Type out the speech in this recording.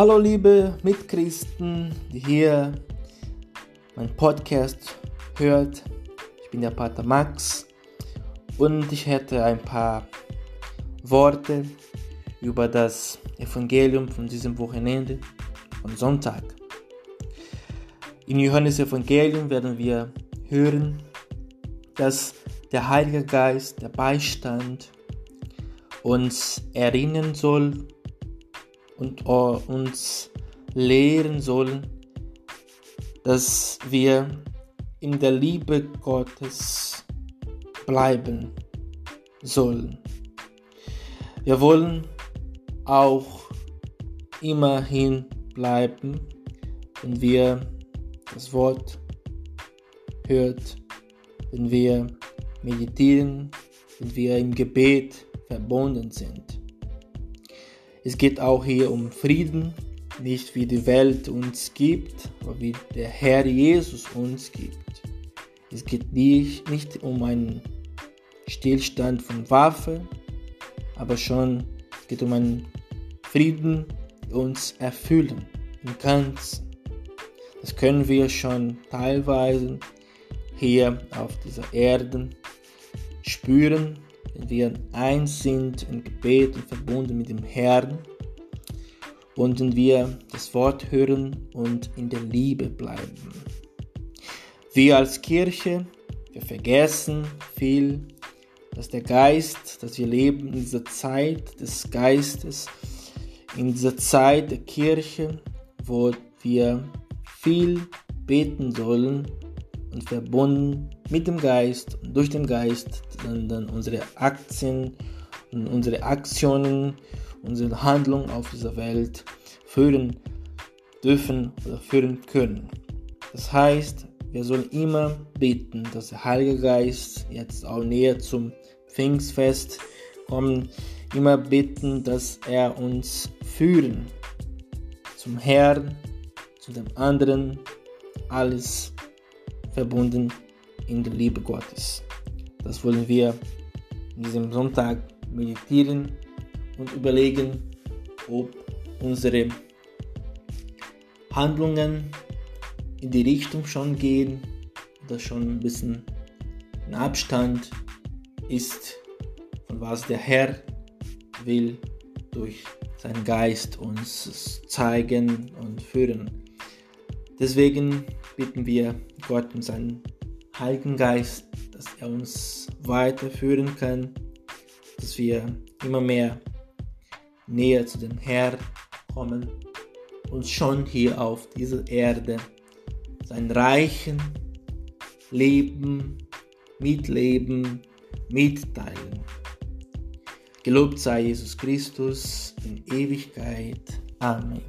Hallo liebe Mitchristen, die hier meinen Podcast hört. Ich bin der Pater Max und ich hätte ein paar Worte über das Evangelium von diesem Wochenende, von Sonntag. Im Johannes Evangelium werden wir hören, dass der Heilige Geist, der Beistand, uns erinnern soll und uns lehren soll, dass wir in der Liebe Gottes bleiben sollen. Wir wollen auch immerhin bleiben, wenn wir das Wort hört, wenn wir meditieren, wenn wir im Gebet verbunden sind. Es geht auch hier um Frieden, nicht wie die Welt uns gibt, aber wie der Herr Jesus uns gibt. Es geht nicht, nicht um einen Stillstand von Waffen, aber schon es geht um einen Frieden, uns erfüllen im Ganzen. Das können wir schon teilweise hier auf dieser Erde spüren wenn wir eins sind in Gebet und verbunden mit dem Herrn und wenn wir das Wort hören und in der Liebe bleiben. Wir als Kirche, wir vergessen viel, dass der Geist, dass wir leben in dieser Zeit des Geistes, in dieser Zeit der Kirche, wo wir viel beten sollen und verbunden mit dem Geist und durch den Geist dann, dann unsere Aktien und unsere Aktionen, unsere Handlungen auf dieser Welt führen dürfen oder führen können. Das heißt, wir sollen immer beten, dass der Heilige Geist jetzt auch näher zum Pfingstfest kommen, immer bitten, dass er uns führen zum Herrn, zu dem anderen, alles verbunden in der Liebe Gottes. Das wollen wir in diesem Sonntag meditieren und überlegen, ob unsere Handlungen in die Richtung schon gehen oder schon ein bisschen in Abstand ist, von was der Herr will durch seinen Geist uns zeigen und führen. Deswegen bitten wir Gott und seinen Heiligen Geist, dass er uns weiterführen kann, dass wir immer mehr näher zu dem Herrn kommen und schon hier auf dieser Erde sein reichen Leben, Mitleben, mitteilen. Gelobt sei Jesus Christus in Ewigkeit. Amen.